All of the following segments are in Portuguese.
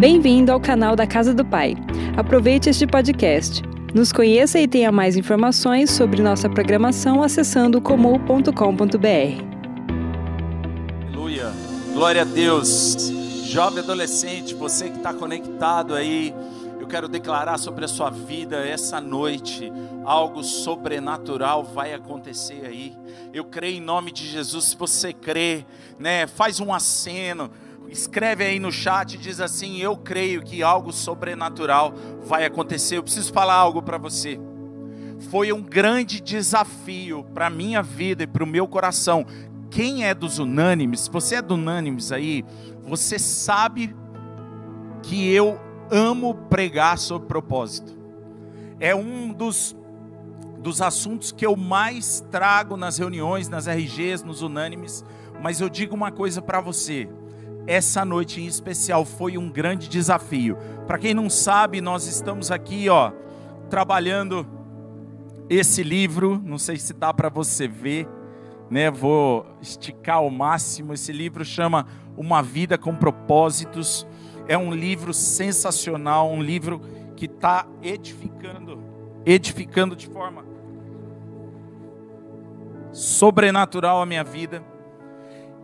Bem-vindo ao canal da Casa do Pai. Aproveite este podcast. Nos conheça e tenha mais informações sobre nossa programação acessando comum.com.br. Aleluia. Glória a Deus. Jovem adolescente, você que está conectado aí, eu quero declarar sobre a sua vida essa noite. Algo sobrenatural vai acontecer aí. Eu creio em nome de Jesus. Se você crê, né, faz um aceno escreve aí no chat, diz assim: Eu creio que algo sobrenatural vai acontecer. Eu preciso falar algo para você. Foi um grande desafio para a minha vida e para o meu coração. Quem é dos unânimes, você é do unânimes aí, você sabe que eu amo pregar sobre propósito. É um dos, dos assuntos que eu mais trago nas reuniões, nas RGs, nos unânimes. Mas eu digo uma coisa para você: essa noite em especial foi um grande desafio. Para quem não sabe, nós estamos aqui, ó, trabalhando esse livro, não sei se dá para você ver, né? Vou esticar ao máximo. Esse livro chama Uma Vida com Propósitos. É um livro sensacional, um livro que está edificando, edificando de forma sobrenatural a minha vida.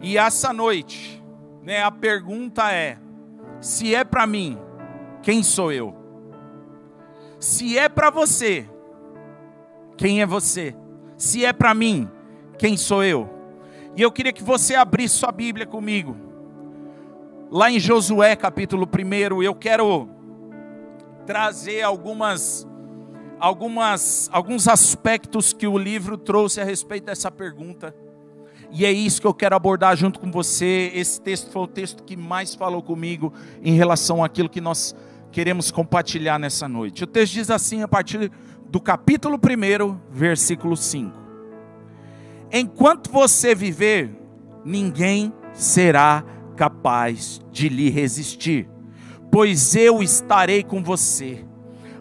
E essa noite, né, a pergunta é: se é para mim, quem sou eu? Se é para você, quem é você? Se é para mim, quem sou eu? E eu queria que você abrisse sua Bíblia comigo. Lá em Josué capítulo 1, eu quero trazer algumas algumas alguns aspectos que o livro trouxe a respeito dessa pergunta. E é isso que eu quero abordar junto com você. Esse texto foi o texto que mais falou comigo em relação àquilo que nós queremos compartilhar nessa noite. O texto diz assim, a partir do capítulo 1, versículo 5: Enquanto você viver, ninguém será capaz de lhe resistir, pois eu estarei com você.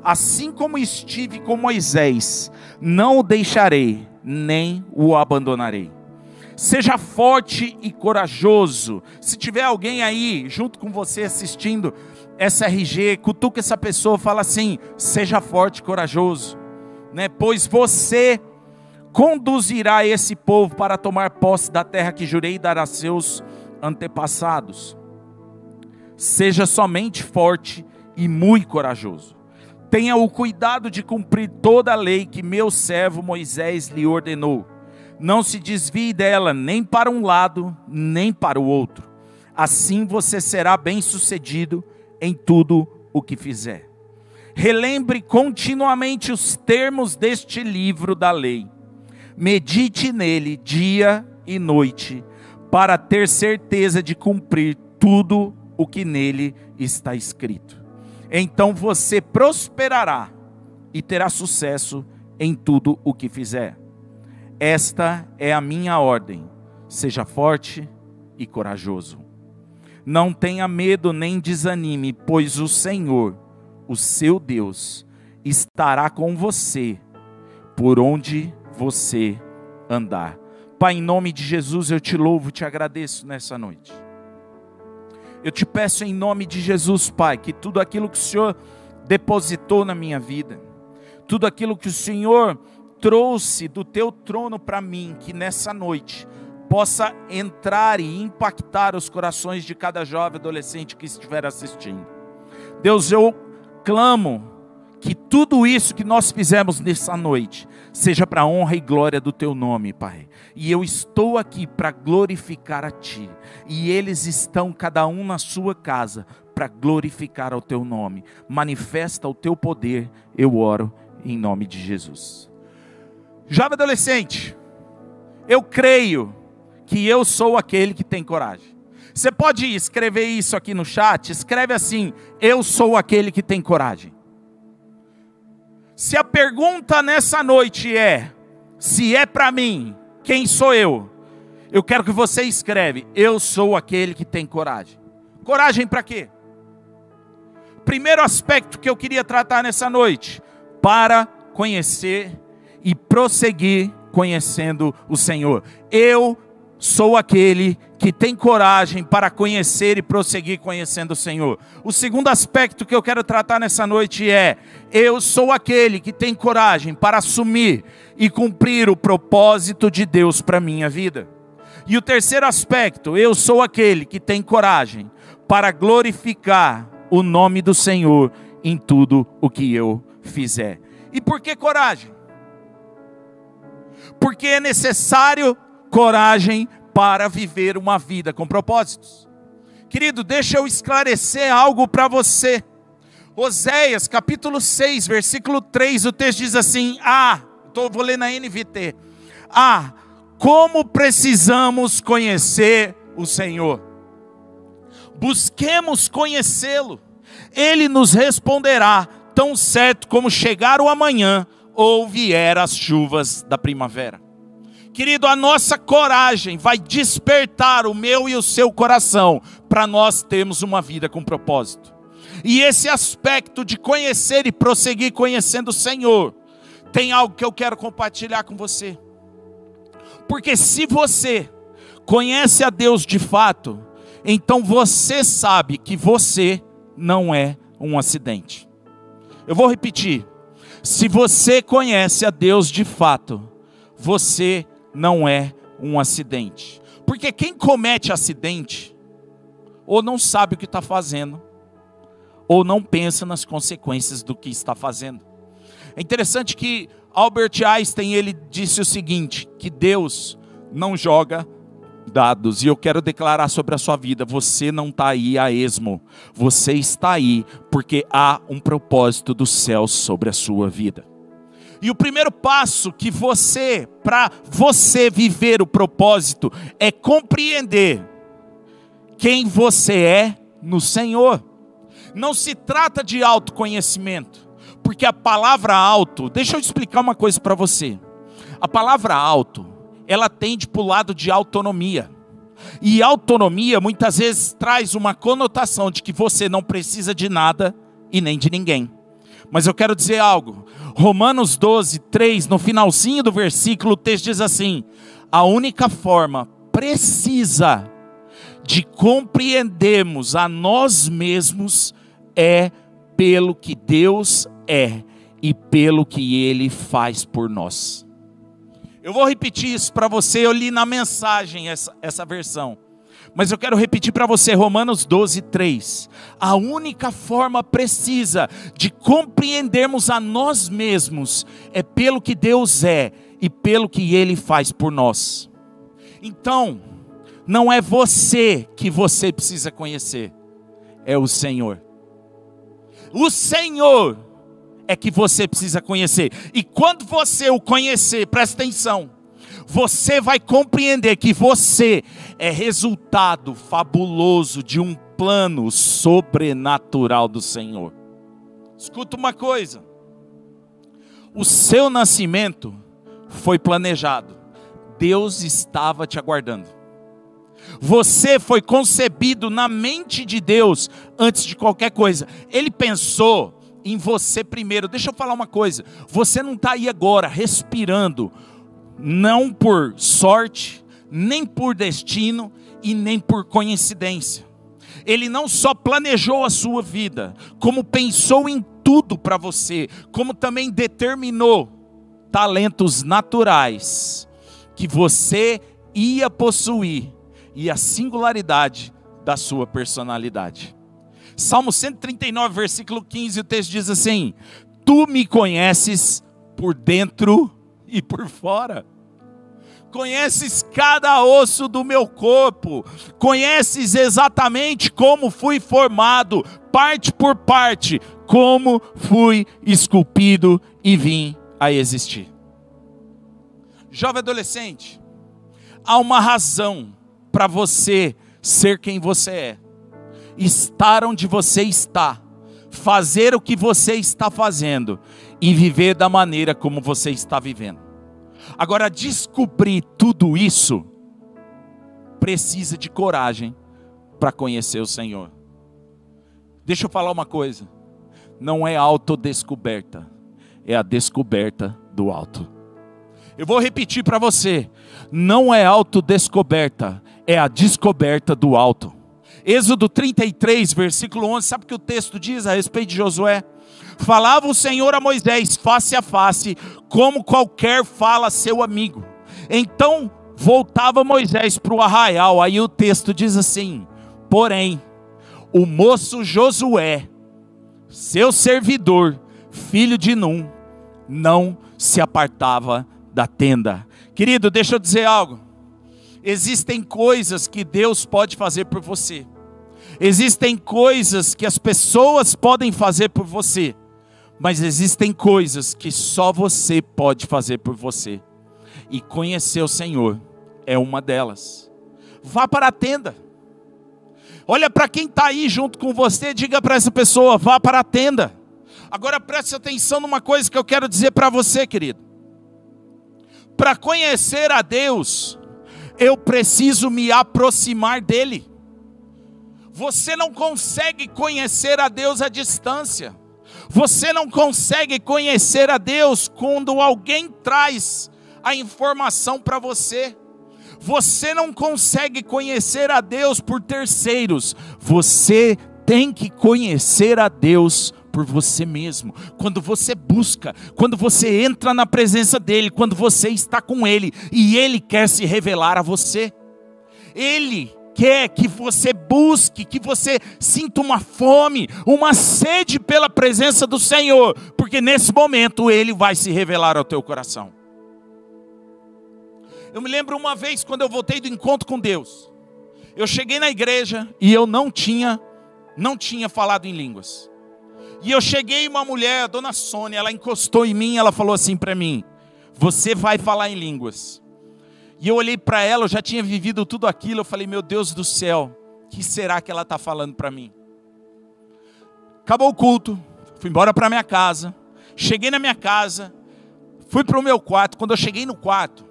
Assim como estive com Moisés, não o deixarei, nem o abandonarei. Seja forte e corajoso. Se tiver alguém aí junto com você assistindo essa RG, cutuca essa pessoa, fala assim: seja forte e corajoso, né? Pois você conduzirá esse povo para tomar posse da terra que jurei dar a seus antepassados. Seja somente forte e muito corajoso. Tenha o cuidado de cumprir toda a lei que meu servo Moisés lhe ordenou não se desvie dela nem para um lado, nem para o outro. Assim você será bem-sucedido em tudo o que fizer. Relembre continuamente os termos deste livro da lei. Medite nele dia e noite, para ter certeza de cumprir tudo o que nele está escrito. Então você prosperará e terá sucesso em tudo o que fizer. Esta é a minha ordem. Seja forte e corajoso. Não tenha medo nem desanime, pois o Senhor, o seu Deus, estará com você por onde você andar. Pai, em nome de Jesus, eu te louvo, te agradeço nessa noite. Eu te peço em nome de Jesus, Pai, que tudo aquilo que o Senhor depositou na minha vida, tudo aquilo que o Senhor trouxe do teu trono para mim, que nessa noite possa entrar e impactar os corações de cada jovem adolescente que estiver assistindo. Deus, eu clamo que tudo isso que nós fizemos nessa noite seja para a honra e glória do teu nome, Pai. E eu estou aqui para glorificar a ti, e eles estão cada um na sua casa para glorificar o teu nome. Manifesta o teu poder, eu oro em nome de Jesus. Jovem adolescente, eu creio que eu sou aquele que tem coragem. Você pode escrever isso aqui no chat? Escreve assim: Eu sou aquele que tem coragem. Se a pergunta nessa noite é: Se é para mim, quem sou eu? Eu quero que você escreve: Eu sou aquele que tem coragem. Coragem para quê? Primeiro aspecto que eu queria tratar nessa noite: para conhecer e prosseguir conhecendo o Senhor. Eu sou aquele que tem coragem para conhecer e prosseguir conhecendo o Senhor. O segundo aspecto que eu quero tratar nessa noite é: eu sou aquele que tem coragem para assumir e cumprir o propósito de Deus para minha vida. E o terceiro aspecto, eu sou aquele que tem coragem para glorificar o nome do Senhor em tudo o que eu fizer. E por que coragem? Porque é necessário coragem para viver uma vida com propósitos. Querido, deixa eu esclarecer algo para você. Oséias, capítulo 6, versículo 3, o texto diz assim: Ah, tô, vou ler na NVT. Ah, como precisamos conhecer o Senhor. Busquemos conhecê-lo. Ele nos responderá, tão certo como chegar o amanhã ou vier as chuvas da primavera. Querido, a nossa coragem vai despertar o meu e o seu coração para nós termos uma vida com propósito. E esse aspecto de conhecer e prosseguir conhecendo o Senhor, tem algo que eu quero compartilhar com você. Porque se você conhece a Deus de fato, então você sabe que você não é um acidente. Eu vou repetir. Se você conhece a Deus de fato, você não é um acidente. Porque quem comete acidente, ou não sabe o que está fazendo, ou não pensa nas consequências do que está fazendo. É interessante que Albert Einstein ele disse o seguinte: que Deus não joga dados. E eu quero declarar sobre a sua vida: você não está aí a esmo, você está aí porque há um propósito do céu sobre a sua vida. E o primeiro passo que você, para você viver o propósito, é compreender quem você é no Senhor. Não se trata de autoconhecimento, porque a palavra alto, deixa eu explicar uma coisa para você. A palavra alto, ela tende para o lado de autonomia. E autonomia muitas vezes traz uma conotação de que você não precisa de nada e nem de ninguém. Mas eu quero dizer algo. Romanos 12, 3, no finalzinho do versículo, o texto diz assim: a única forma precisa de compreendermos a nós mesmos é pelo que Deus é e pelo que Ele faz por nós. Eu vou repetir isso para você, eu li na mensagem essa, essa versão. Mas eu quero repetir para você, Romanos 12, 3. A única forma precisa de compreendermos a nós mesmos é pelo que Deus é e pelo que Ele faz por nós. Então, não é você que você precisa conhecer, é o Senhor. O Senhor é que você precisa conhecer. E quando você o conhecer, presta atenção, você vai compreender que você é resultado fabuloso de um plano sobrenatural do Senhor. Escuta uma coisa: o seu nascimento foi planejado, Deus estava te aguardando. Você foi concebido na mente de Deus antes de qualquer coisa. Ele pensou em você primeiro. Deixa eu falar uma coisa: você não está aí agora respirando, não por sorte, nem por destino e nem por coincidência. Ele não só planejou a sua vida, como pensou em tudo para você, como também determinou talentos naturais que você ia possuir e a singularidade da sua personalidade. Salmo 139, versículo 15, o texto diz assim: Tu me conheces por dentro e por fora. Conheces cada osso do meu corpo, conheces exatamente como fui formado, parte por parte, como fui esculpido e vim a existir. Jovem adolescente, há uma razão para você ser quem você é estar onde você está, fazer o que você está fazendo e viver da maneira como você está vivendo. Agora, descobrir tudo isso precisa de coragem para conhecer o Senhor. Deixa eu falar uma coisa: não é autodescoberta, é a descoberta do alto. Eu vou repetir para você: não é autodescoberta, é a descoberta do alto. Êxodo 33, versículo 11, sabe o que o texto diz a respeito de Josué? Falava o Senhor a Moisés face a face, como qualquer fala seu amigo. Então voltava Moisés para o arraial, aí o texto diz assim: Porém, o moço Josué, seu servidor, filho de Num, não se apartava da tenda. Querido, deixa eu dizer algo. Existem coisas que Deus pode fazer por você. Existem coisas que as pessoas podem fazer por você. Mas existem coisas que só você pode fazer por você. E conhecer o Senhor é uma delas. Vá para a tenda. Olha para quem está aí junto com você, diga para essa pessoa: vá para a tenda. Agora preste atenção numa coisa que eu quero dizer para você, querido. Para conhecer a Deus, eu preciso me aproximar dEle. Você não consegue conhecer a Deus à distância. Você não consegue conhecer a Deus quando alguém traz a informação para você. Você não consegue conhecer a Deus por terceiros. Você tem que conhecer a Deus por você mesmo. Quando você busca, quando você entra na presença dEle, quando você está com Ele e Ele quer se revelar a você. Ele quer que você busque, que você sinta uma fome, uma sede pela presença do Senhor, porque nesse momento Ele vai se revelar ao teu coração. Eu me lembro uma vez quando eu voltei do encontro com Deus. Eu cheguei na igreja e eu não tinha não tinha falado em línguas. E eu cheguei uma mulher, a dona Sônia, ela encostou em mim, ela falou assim para mim: "Você vai falar em línguas". E eu olhei para ela, eu já tinha vivido tudo aquilo, eu falei: "Meu Deus do céu, que será que ela está falando para mim?" Acabou o culto, fui embora para minha casa. Cheguei na minha casa, fui para o meu quarto. Quando eu cheguei no quarto,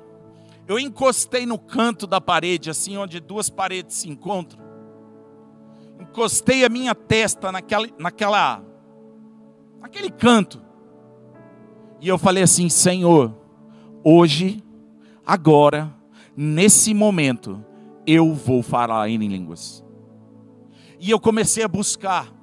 eu encostei no canto da parede, assim, onde duas paredes se encontram. Encostei a minha testa naquela, naquela, naquele canto. E eu falei assim: Senhor, hoje, agora, nesse momento, eu vou falar em línguas. E eu comecei a buscar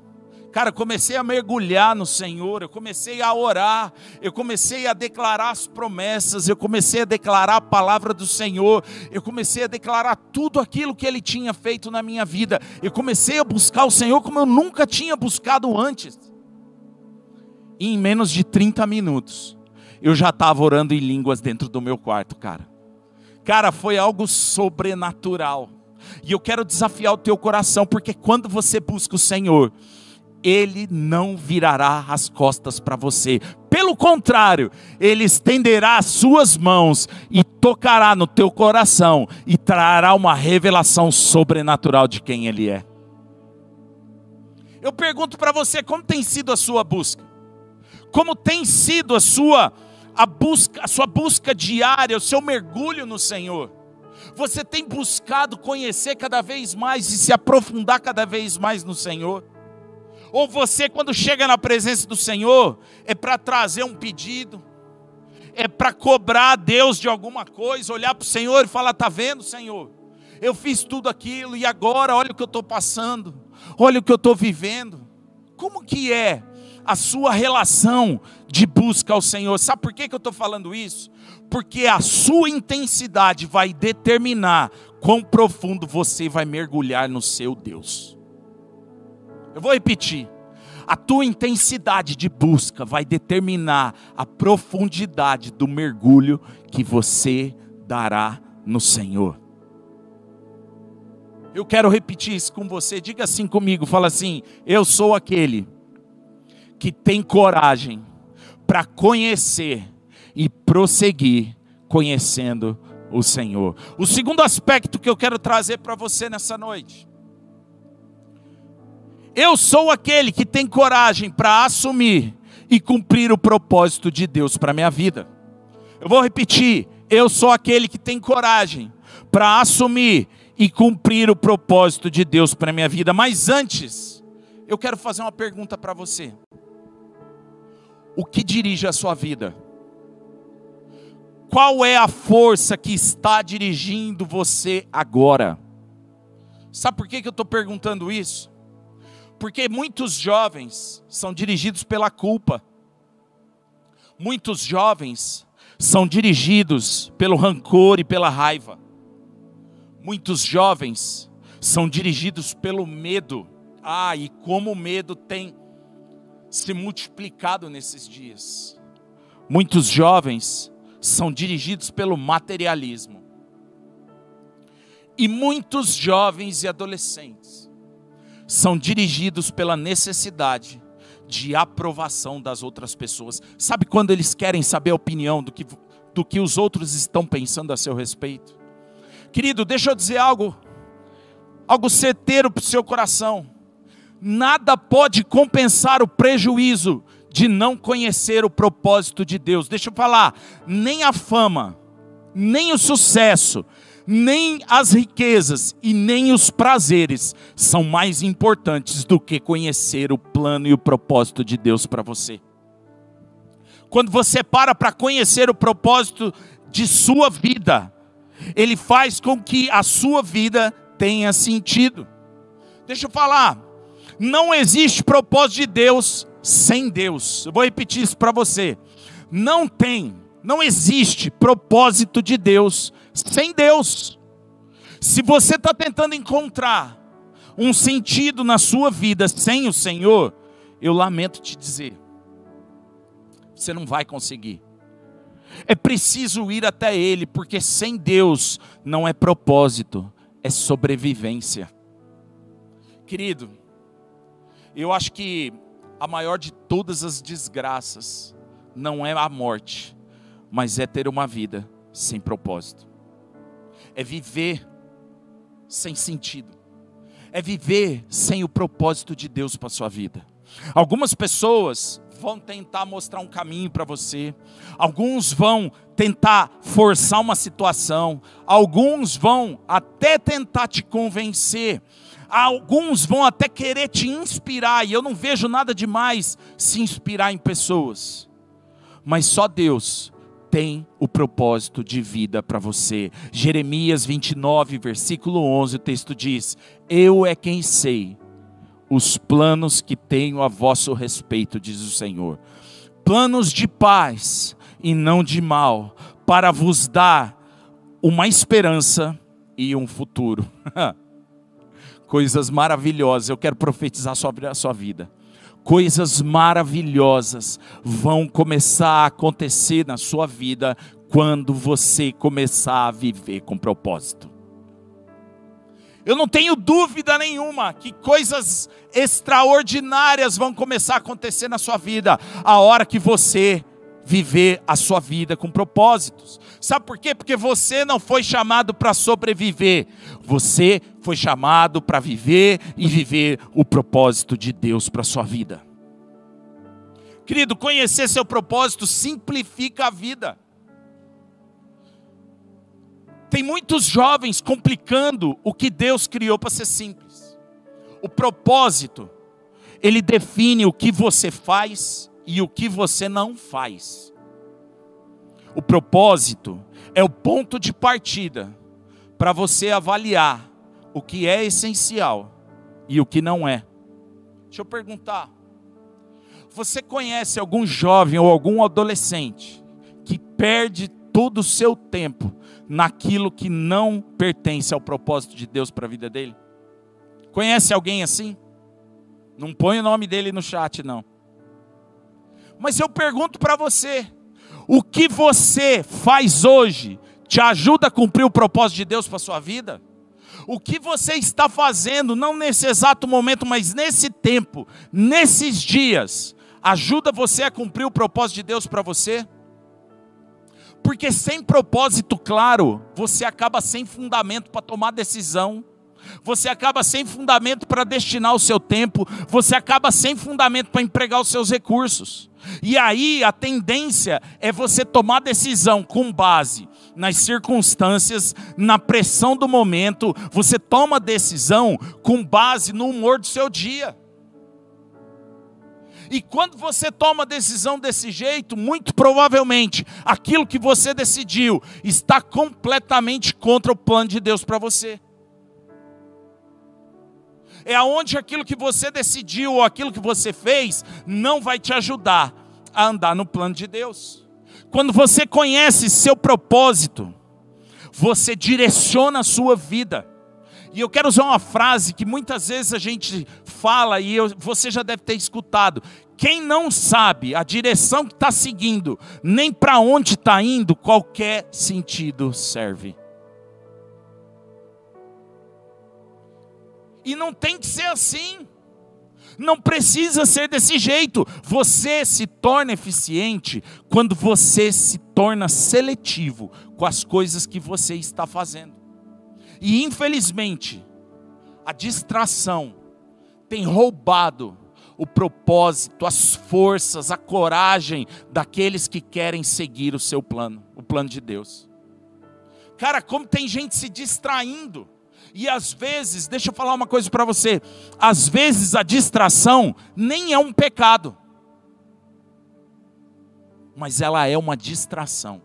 Cara, comecei a mergulhar no Senhor, eu comecei a orar, eu comecei a declarar as promessas, eu comecei a declarar a palavra do Senhor, eu comecei a declarar tudo aquilo que Ele tinha feito na minha vida, eu comecei a buscar o Senhor como eu nunca tinha buscado antes. E em menos de 30 minutos, eu já estava orando em línguas dentro do meu quarto, cara. Cara, foi algo sobrenatural. E eu quero desafiar o teu coração, porque quando você busca o Senhor, ele não virará as costas para você. Pelo contrário, ele estenderá as suas mãos e tocará no teu coração e trará uma revelação sobrenatural de quem ele é. Eu pergunto para você como tem sido a sua busca? Como tem sido a sua a busca, a sua busca diária, o seu mergulho no Senhor? Você tem buscado conhecer cada vez mais e se aprofundar cada vez mais no Senhor? Ou você, quando chega na presença do Senhor, é para trazer um pedido, é para cobrar a Deus de alguma coisa, olhar para o Senhor e falar: está vendo, Senhor? Eu fiz tudo aquilo e agora olha o que eu estou passando, olha o que eu estou vivendo. Como que é a sua relação de busca ao Senhor? Sabe por que, que eu estou falando isso? Porque a sua intensidade vai determinar quão profundo você vai mergulhar no seu Deus. Eu vou repetir. A tua intensidade de busca vai determinar a profundidade do mergulho que você dará no Senhor. Eu quero repetir isso com você. Diga assim comigo, fala assim: eu sou aquele que tem coragem para conhecer e prosseguir conhecendo o Senhor. O segundo aspecto que eu quero trazer para você nessa noite eu sou aquele que tem coragem para assumir e cumprir o propósito de Deus para minha vida. Eu vou repetir: eu sou aquele que tem coragem para assumir e cumprir o propósito de Deus para minha vida. Mas antes, eu quero fazer uma pergunta para você: o que dirige a sua vida? Qual é a força que está dirigindo você agora? Sabe por que, que eu estou perguntando isso? Porque muitos jovens são dirigidos pela culpa. Muitos jovens são dirigidos pelo rancor e pela raiva. Muitos jovens são dirigidos pelo medo. Ah, e como o medo tem se multiplicado nesses dias. Muitos jovens são dirigidos pelo materialismo. E muitos jovens e adolescentes são dirigidos pela necessidade de aprovação das outras pessoas. Sabe quando eles querem saber a opinião do que, do que os outros estão pensando a seu respeito? Querido, deixa eu dizer algo, algo certeiro para o seu coração. Nada pode compensar o prejuízo de não conhecer o propósito de Deus. Deixa eu falar, nem a fama, nem o sucesso, nem as riquezas e nem os prazeres são mais importantes do que conhecer o plano e o propósito de Deus para você. Quando você para para conhecer o propósito de sua vida, ele faz com que a sua vida tenha sentido. Deixa eu falar, não existe propósito de Deus sem Deus. Eu vou repetir isso para você. Não tem, não existe propósito de Deus sem Deus. Se você está tentando encontrar um sentido na sua vida sem o Senhor, eu lamento te dizer, você não vai conseguir. É preciso ir até Ele, porque sem Deus não é propósito, é sobrevivência. Querido, eu acho que a maior de todas as desgraças não é a morte, mas é ter uma vida sem propósito. É viver sem sentido. É viver sem o propósito de Deus para sua vida. Algumas pessoas vão tentar mostrar um caminho para você, alguns vão tentar forçar uma situação, alguns vão até tentar te convencer, alguns vão até querer te inspirar, e eu não vejo nada demais se inspirar em pessoas, mas só Deus tem o propósito de vida para você. Jeremias 29, versículo 11, o texto diz: Eu é quem sei os planos que tenho a vosso respeito, diz o Senhor. Planos de paz e não de mal, para vos dar uma esperança e um futuro. Coisas maravilhosas, eu quero profetizar sobre a sua vida. Coisas maravilhosas vão começar a acontecer na sua vida quando você começar a viver com propósito. Eu não tenho dúvida nenhuma que coisas extraordinárias vão começar a acontecer na sua vida a hora que você viver a sua vida com propósitos. Sabe por quê? Porque você não foi chamado para sobreviver, você foi chamado para viver e viver o propósito de Deus para a sua vida. Querido, conhecer seu propósito simplifica a vida. Tem muitos jovens complicando o que Deus criou para ser simples. O propósito, ele define o que você faz e o que você não faz. O propósito é o ponto de partida para você avaliar o que é essencial e o que não é. Deixa eu perguntar: você conhece algum jovem ou algum adolescente que perde todo o seu tempo naquilo que não pertence ao propósito de Deus para a vida dele? Conhece alguém assim? Não põe o nome dele no chat, não. Mas eu pergunto para você: o que você faz hoje te ajuda a cumprir o propósito de Deus para sua vida? O que você está fazendo, não nesse exato momento, mas nesse tempo, nesses dias, ajuda você a cumprir o propósito de Deus para você? Porque sem propósito claro, você acaba sem fundamento para tomar decisão, você acaba sem fundamento para destinar o seu tempo, você acaba sem fundamento para empregar os seus recursos. E aí a tendência é você tomar decisão com base nas circunstâncias, na pressão do momento, você toma decisão com base no humor do seu dia. E quando você toma decisão desse jeito, muito provavelmente aquilo que você decidiu está completamente contra o plano de Deus para você. É aonde aquilo que você decidiu ou aquilo que você fez não vai te ajudar a andar no plano de Deus. Quando você conhece seu propósito, você direciona a sua vida. E eu quero usar uma frase que muitas vezes a gente fala e eu, você já deve ter escutado. Quem não sabe a direção que está seguindo, nem para onde está indo, qualquer sentido serve. E não tem que ser assim. Não precisa ser desse jeito. Você se torna eficiente quando você se torna seletivo com as coisas que você está fazendo. E infelizmente, a distração tem roubado o propósito, as forças, a coragem daqueles que querem seguir o seu plano, o plano de Deus. Cara, como tem gente se distraindo. E às vezes, deixa eu falar uma coisa para você, às vezes a distração nem é um pecado. Mas ela é uma distração.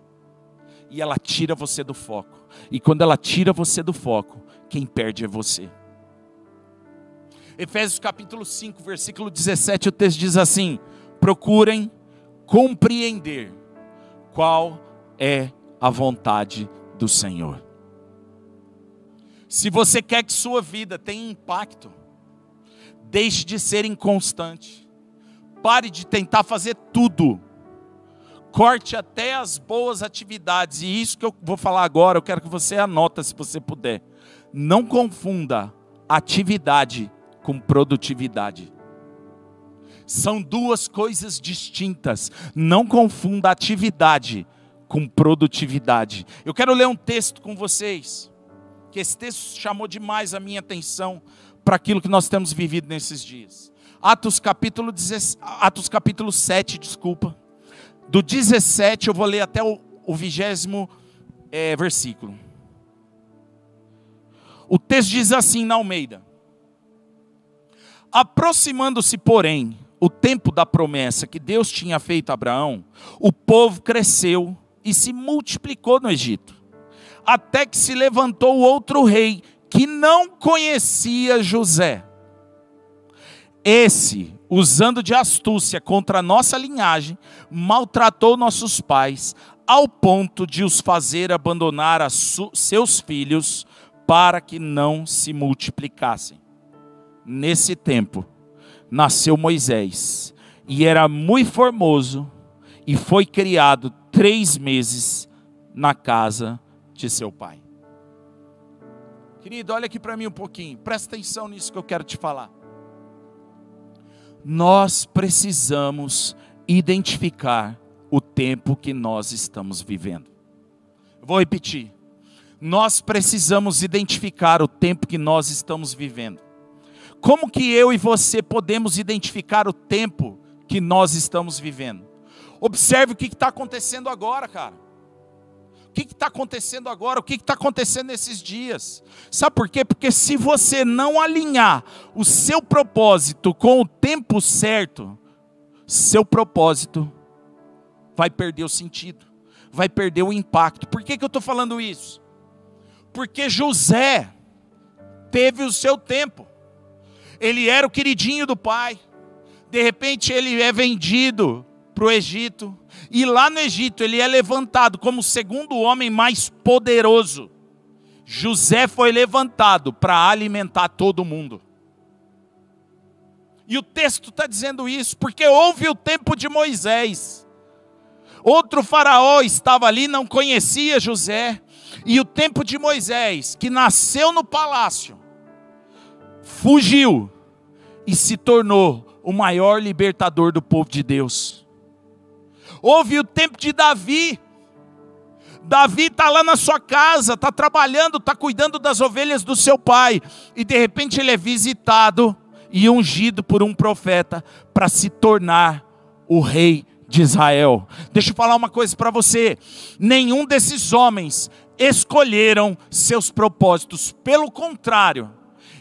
E ela tira você do foco. E quando ela tira você do foco, quem perde é você. Efésios capítulo 5, versículo 17, o texto diz assim: procurem compreender qual é a vontade do Senhor. Se você quer que sua vida tenha impacto, deixe de ser inconstante. Pare de tentar fazer tudo. Corte até as boas atividades. E isso que eu vou falar agora, eu quero que você anota se você puder. Não confunda atividade com produtividade. São duas coisas distintas. Não confunda atividade com produtividade. Eu quero ler um texto com vocês que esse texto chamou demais a minha atenção para aquilo que nós temos vivido nesses dias. Atos capítulo, 17, Atos capítulo 7, desculpa. Do 17 eu vou ler até o, o vigésimo é, versículo. O texto diz assim na Almeida: Aproximando-se, porém, o tempo da promessa que Deus tinha feito a Abraão, o povo cresceu e se multiplicou no Egito até que se levantou outro rei que não conhecia José. Esse, usando de astúcia contra a nossa linhagem, maltratou nossos pais, ao ponto de os fazer abandonar seus filhos para que não se multiplicassem. Nesse tempo, nasceu Moisés, e era muito formoso, e foi criado três meses na casa de seu pai. Querido, olha aqui para mim um pouquinho, presta atenção nisso que eu quero te falar. Nós precisamos identificar o tempo que nós estamos vivendo. vou repetir. Nós precisamos identificar o tempo que nós estamos vivendo. Como que eu e você podemos identificar o tempo que nós estamos vivendo? Observe o que está acontecendo agora, cara que está acontecendo agora? O que está acontecendo nesses dias? Sabe por quê? Porque se você não alinhar o seu propósito com o tempo certo, seu propósito vai perder o sentido, vai perder o impacto. Por que, que eu estou falando isso? Porque José teve o seu tempo, ele era o queridinho do pai, de repente ele é vendido para o Egito. E lá no Egito ele é levantado como o segundo homem mais poderoso. José foi levantado para alimentar todo mundo. E o texto está dizendo isso, porque houve o tempo de Moisés. Outro faraó estava ali, não conhecia José. E o tempo de Moisés, que nasceu no palácio, fugiu e se tornou o maior libertador do povo de Deus. Houve o tempo de Davi. Davi está lá na sua casa, está trabalhando, está cuidando das ovelhas do seu pai, e de repente ele é visitado e ungido por um profeta para se tornar o rei de Israel. Deixa eu falar uma coisa para você: nenhum desses homens escolheram seus propósitos, pelo contrário,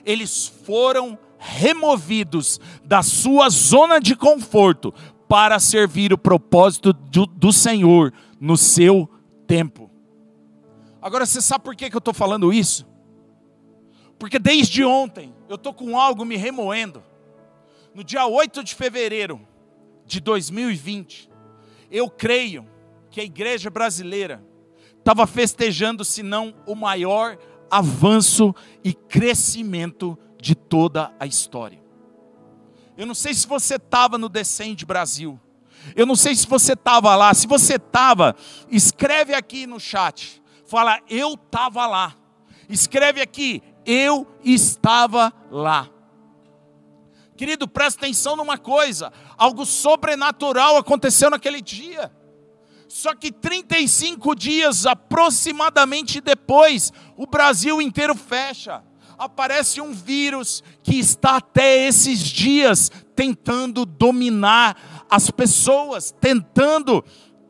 eles foram removidos da sua zona de conforto para servir o propósito do, do Senhor no seu tempo. Agora, você sabe por que, que eu estou falando isso? Porque desde ontem eu estou com algo me remoendo. No dia 8 de fevereiro de 2020, eu creio que a igreja brasileira estava festejando, se não o maior avanço e crescimento de toda a história. Eu não sei se você estava no Descende Brasil. Eu não sei se você estava lá. Se você estava, escreve aqui no chat. Fala, eu estava lá. Escreve aqui, eu estava lá. Querido, presta atenção numa coisa: algo sobrenatural aconteceu naquele dia. Só que 35 dias aproximadamente depois, o Brasil inteiro fecha. Aparece um vírus que está até esses dias tentando dominar as pessoas, tentando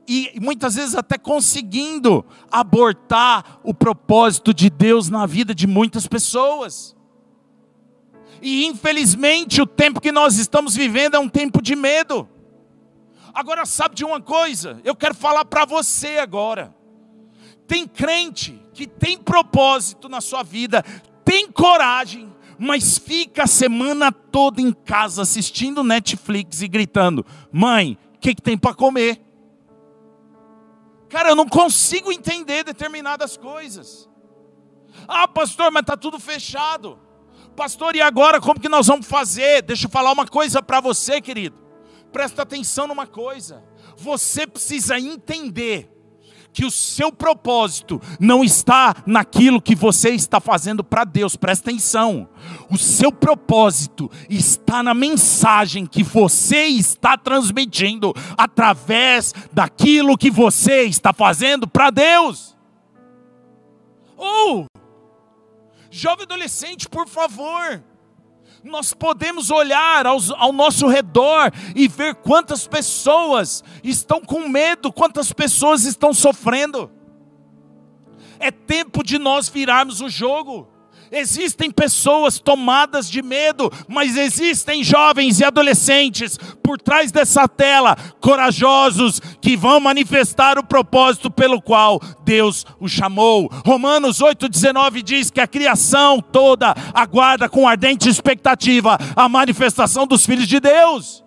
e muitas vezes até conseguindo abortar o propósito de Deus na vida de muitas pessoas. E infelizmente o tempo que nós estamos vivendo é um tempo de medo. Agora, sabe de uma coisa? Eu quero falar para você agora. Tem crente que tem propósito na sua vida, tem coragem, mas fica a semana toda em casa assistindo Netflix e gritando: Mãe, o que, que tem para comer? Cara, eu não consigo entender determinadas coisas. Ah, pastor, mas está tudo fechado. Pastor, e agora como que nós vamos fazer? Deixa eu falar uma coisa para você, querido. Presta atenção numa coisa. Você precisa entender que o seu propósito não está naquilo que você está fazendo para Deus, presta atenção. O seu propósito está na mensagem que você está transmitindo através daquilo que você está fazendo para Deus. Ou, oh, jovem adolescente, por favor, nós podemos olhar aos, ao nosso redor e ver quantas pessoas estão com medo, quantas pessoas estão sofrendo. É tempo de nós virarmos o jogo. Existem pessoas tomadas de medo, mas existem jovens e adolescentes por trás dessa tela, corajosos, que vão manifestar o propósito pelo qual Deus o chamou. Romanos 8,19 diz que a criação toda aguarda com ardente expectativa a manifestação dos filhos de Deus.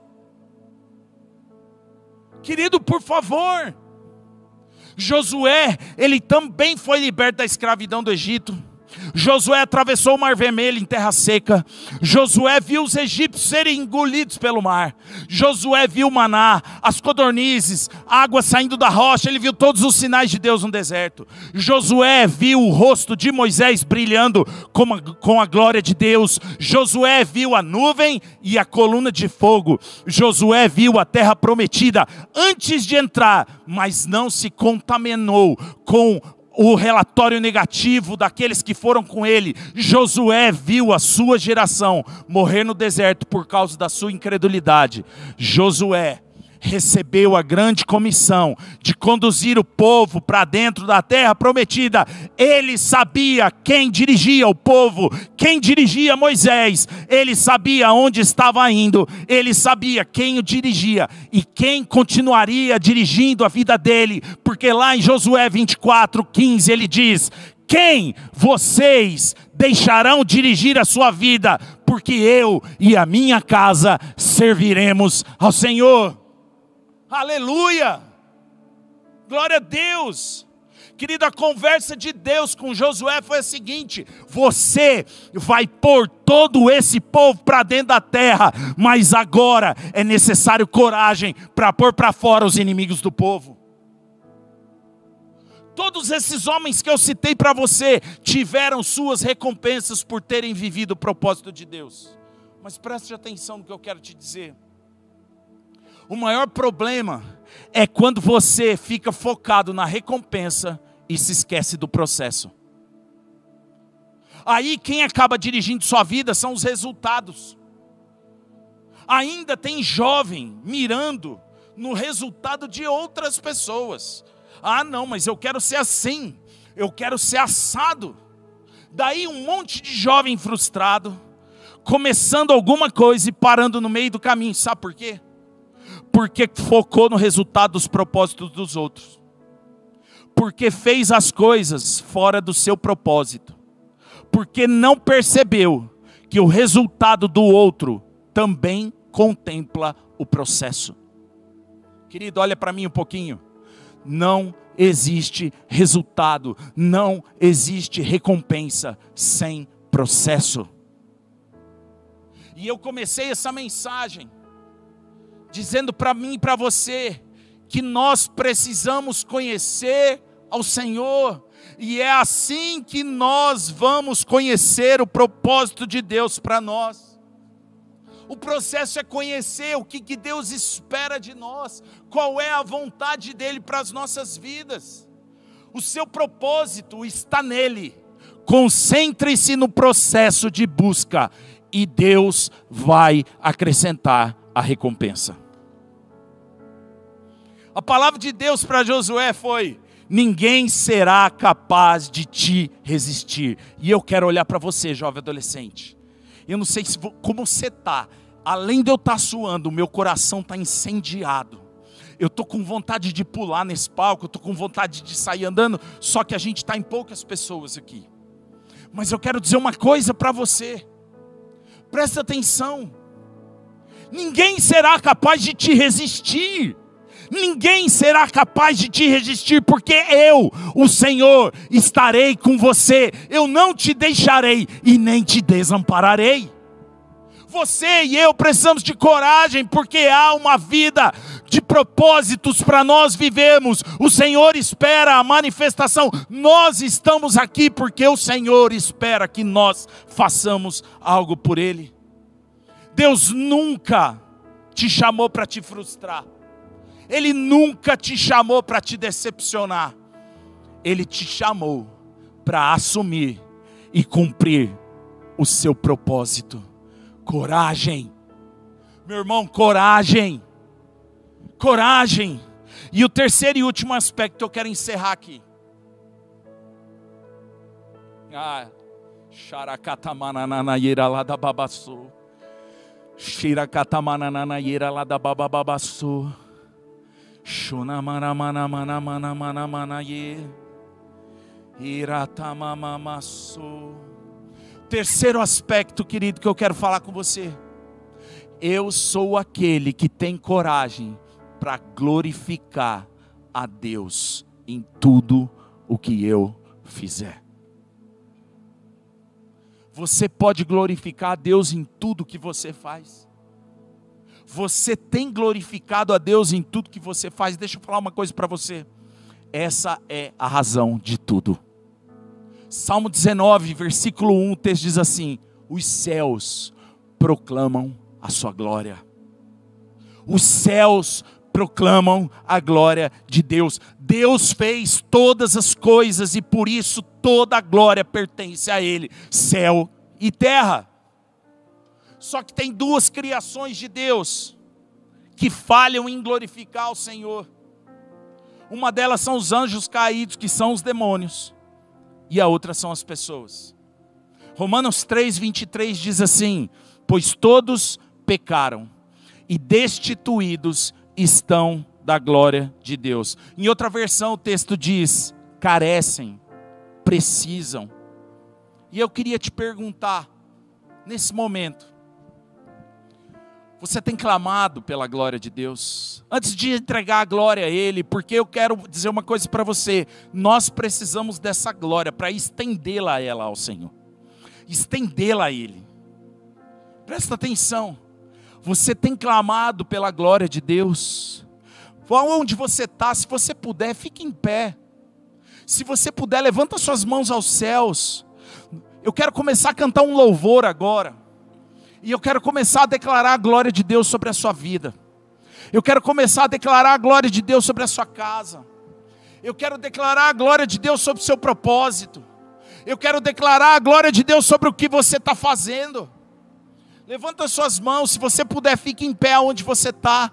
Querido, por favor, Josué, ele também foi liberto da escravidão do Egito. Josué atravessou o mar vermelho em terra seca. Josué viu os egípcios serem engolidos pelo mar. Josué viu maná, as codornizes, água saindo da rocha. Ele viu todos os sinais de Deus no deserto. Josué viu o rosto de Moisés brilhando com a, com a glória de Deus. Josué viu a nuvem e a coluna de fogo. Josué viu a terra prometida antes de entrar, mas não se contaminou com o relatório negativo daqueles que foram com ele. Josué viu a sua geração morrer no deserto por causa da sua incredulidade. Josué recebeu a grande comissão de conduzir o povo para dentro da terra prometida. Ele sabia quem dirigia o povo, quem dirigia Moisés, ele sabia onde estava indo, ele sabia quem o dirigia e quem continuaria dirigindo a vida dele, porque lá em Josué 24, 15 ele diz: quem vocês deixarão dirigir a sua vida, porque eu e a minha casa serviremos ao Senhor. Aleluia! Glória a Deus! Querida, a conversa de Deus com Josué foi a seguinte: você vai pôr todo esse povo para dentro da terra, mas agora é necessário coragem para pôr para fora os inimigos do povo. Todos esses homens que eu citei para você tiveram suas recompensas por terem vivido o propósito de Deus. Mas preste atenção no que eu quero te dizer. O maior problema é quando você fica focado na recompensa e se esquece do processo. Aí quem acaba dirigindo sua vida são os resultados. Ainda tem jovem mirando no resultado de outras pessoas. Ah, não, mas eu quero ser assim, eu quero ser assado. Daí um monte de jovem frustrado, começando alguma coisa e parando no meio do caminho. Sabe por quê? Porque focou no resultado dos propósitos dos outros. Porque fez as coisas fora do seu propósito. Porque não percebeu que o resultado do outro também contempla o processo. Querido, olha para mim um pouquinho. Não existe resultado, não existe recompensa sem processo. E eu comecei essa mensagem dizendo para mim e para você que nós precisamos conhecer ao Senhor, e é assim que nós vamos conhecer o propósito de Deus para nós. O processo é conhecer o que, que Deus espera de nós, qual é a vontade dEle para as nossas vidas. O seu propósito está nele. Concentre-se no processo de busca e Deus vai acrescentar a recompensa. A palavra de Deus para Josué foi: ninguém será capaz de te resistir. E eu quero olhar para você, jovem adolescente. Eu não sei se, como você está. Além de eu estar tá suando, o meu coração está incendiado. Eu estou com vontade de pular nesse palco, estou com vontade de sair andando, só que a gente está em poucas pessoas aqui. Mas eu quero dizer uma coisa para você. Presta atenção. Ninguém será capaz de te resistir ninguém será capaz de te resistir, porque eu, o Senhor, estarei com você, eu não te deixarei e nem te desampararei. Você e eu precisamos de coragem, porque há uma vida de propósitos para nós vivemos. O Senhor espera a manifestação. Nós estamos aqui porque o Senhor espera que nós façamos algo por Ele. Deus nunca te chamou para te frustrar. Ele nunca te chamou para te decepcionar. Ele te chamou para assumir e cumprir o seu propósito. Coragem. Meu irmão, coragem. Coragem. E o terceiro e último aspecto eu quero encerrar aqui. Ah, xaracatamanananaieira lá da babaçu. Xiracatamanananaieira lá da bababaçu. Terceiro aspecto, querido, que eu quero falar com você. Eu sou aquele que tem coragem para glorificar a Deus em tudo o que eu fizer. Você pode glorificar a Deus em tudo que você faz. Você tem glorificado a Deus em tudo que você faz. Deixa eu falar uma coisa para você. Essa é a razão de tudo. Salmo 19, versículo 1, o texto diz assim: Os céus proclamam a sua glória. Os céus proclamam a glória de Deus. Deus fez todas as coisas e por isso toda a glória pertence a Ele, céu e terra. Só que tem duas criações de Deus que falham em glorificar o Senhor. Uma delas são os anjos caídos, que são os demônios, e a outra são as pessoas. Romanos 3, 23 diz assim: Pois todos pecaram e destituídos estão da glória de Deus. Em outra versão, o texto diz: carecem, precisam. E eu queria te perguntar, nesse momento, você tem clamado pela glória de Deus? Antes de entregar a glória a Ele, porque eu quero dizer uma coisa para você: nós precisamos dessa glória para estendê-la a ela ao Senhor, estendê-la a Ele. Presta atenção, você tem clamado pela glória de Deus? Onde você está, se você puder, fique em pé. Se você puder, levanta suas mãos aos céus. Eu quero começar a cantar um louvor agora. E eu quero começar a declarar a glória de Deus sobre a sua vida. Eu quero começar a declarar a glória de Deus sobre a sua casa. Eu quero declarar a glória de Deus sobre o seu propósito. Eu quero declarar a glória de Deus sobre o que você está fazendo. Levanta suas mãos, se você puder, fique em pé onde você está.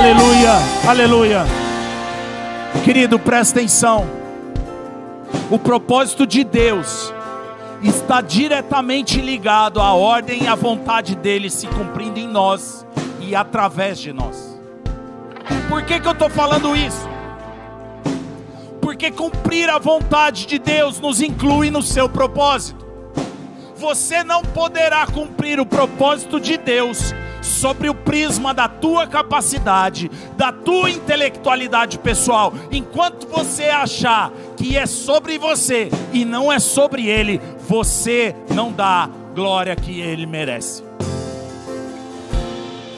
Aleluia, aleluia. Querido, presta atenção. O propósito de Deus está diretamente ligado à ordem e à vontade dele se cumprindo em nós e através de nós. Por que, que eu estou falando isso? Porque cumprir a vontade de Deus nos inclui no seu propósito. Você não poderá cumprir o propósito de Deus sobre o prisma da tua capacidade, da tua intelectualidade pessoal. Enquanto você achar que é sobre você e não é sobre ele, você não dá glória que ele merece.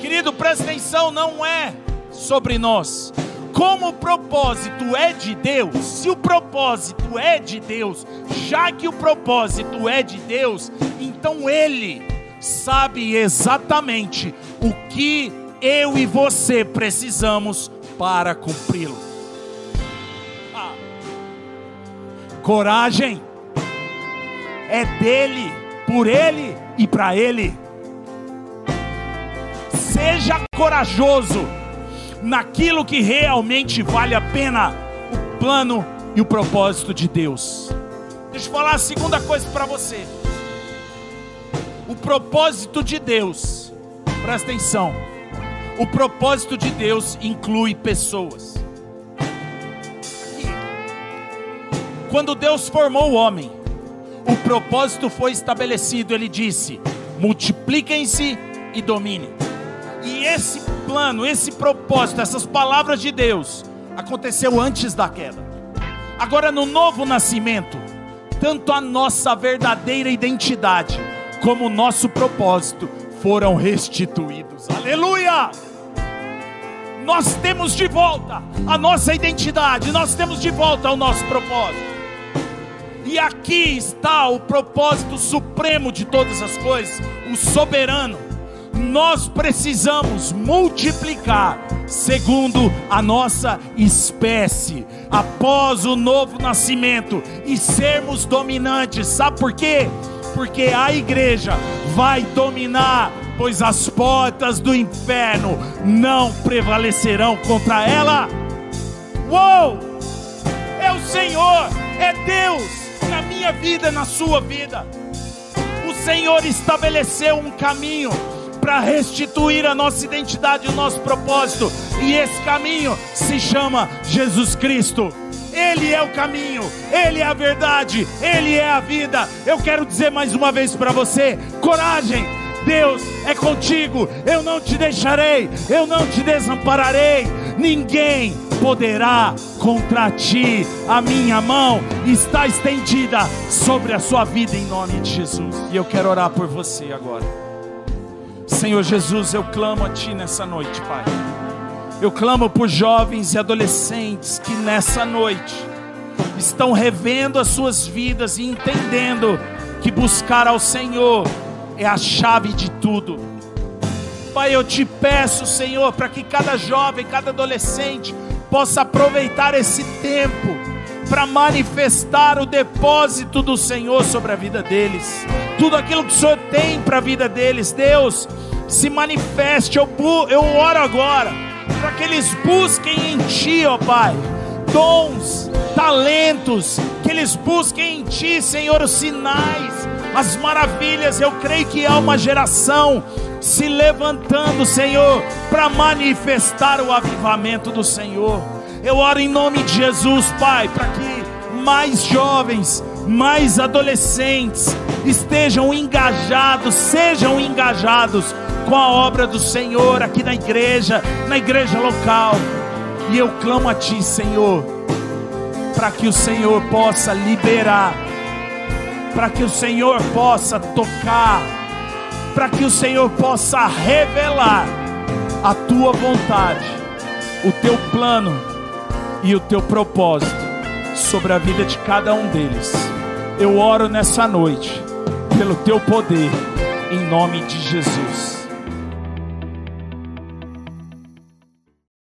Querido, presta atenção, não é sobre nós. Como o propósito é de Deus, se o propósito é de Deus, já que o propósito é de Deus, então Ele sabe exatamente o que eu e você precisamos para cumpri-lo. Ah. Coragem é dele, por ele e para ele. Seja corajoso naquilo que realmente vale a pena o plano e o propósito de Deus. Deixa eu falar a segunda coisa para você o propósito de Deus, presta atenção, o propósito de Deus inclui pessoas. Quando Deus formou o homem, o propósito foi estabelecido, ele disse: multipliquem-se e dominem. E esse plano, esse propósito, essas palavras de Deus, aconteceu antes da queda. Agora, no novo nascimento, tanto a nossa verdadeira identidade, como nosso propósito foram restituídos. Aleluia! Nós temos de volta a nossa identidade, nós temos de volta o nosso propósito. E aqui está o propósito supremo de todas as coisas, o soberano. Nós precisamos multiplicar segundo a nossa espécie, após o novo nascimento e sermos dominantes. Sabe por quê? Porque a igreja vai dominar, pois as portas do inferno não prevalecerão contra ela. Uou! É o Senhor, é Deus na minha vida, na sua vida. O Senhor estabeleceu um caminho para restituir a nossa identidade e o nosso propósito, e esse caminho se chama Jesus Cristo. Ele é o caminho, Ele é a verdade, Ele é a vida. Eu quero dizer mais uma vez para você: coragem, Deus é contigo. Eu não te deixarei, eu não te desampararei. Ninguém poderá contra ti. A minha mão está estendida sobre a sua vida em nome de Jesus. E eu quero orar por você agora. Senhor Jesus, eu clamo a ti nessa noite, Pai. Eu clamo por jovens e adolescentes que nessa noite estão revendo as suas vidas e entendendo que buscar ao Senhor é a chave de tudo. Pai, eu te peço, Senhor, para que cada jovem, cada adolescente possa aproveitar esse tempo para manifestar o depósito do Senhor sobre a vida deles. Tudo aquilo que o Senhor tem para a vida deles, Deus, se manifeste. Eu, eu oro agora para que eles busquem em Ti, ó Pai, dons, talentos, que eles busquem em Ti, Senhor, os sinais, as maravilhas. Eu creio que há uma geração se levantando, Senhor, para manifestar o avivamento do Senhor. Eu oro em nome de Jesus, Pai, para que mais jovens, mais adolescentes estejam engajados, sejam engajados com a obra do Senhor aqui na igreja, na igreja local. E eu clamo a Ti, Senhor, para que o Senhor possa liberar, para que o Senhor possa tocar, para que o Senhor possa revelar a Tua vontade, o Teu plano e o Teu propósito sobre a vida de cada um deles. Eu oro nessa noite pelo Teu poder, em nome de Jesus.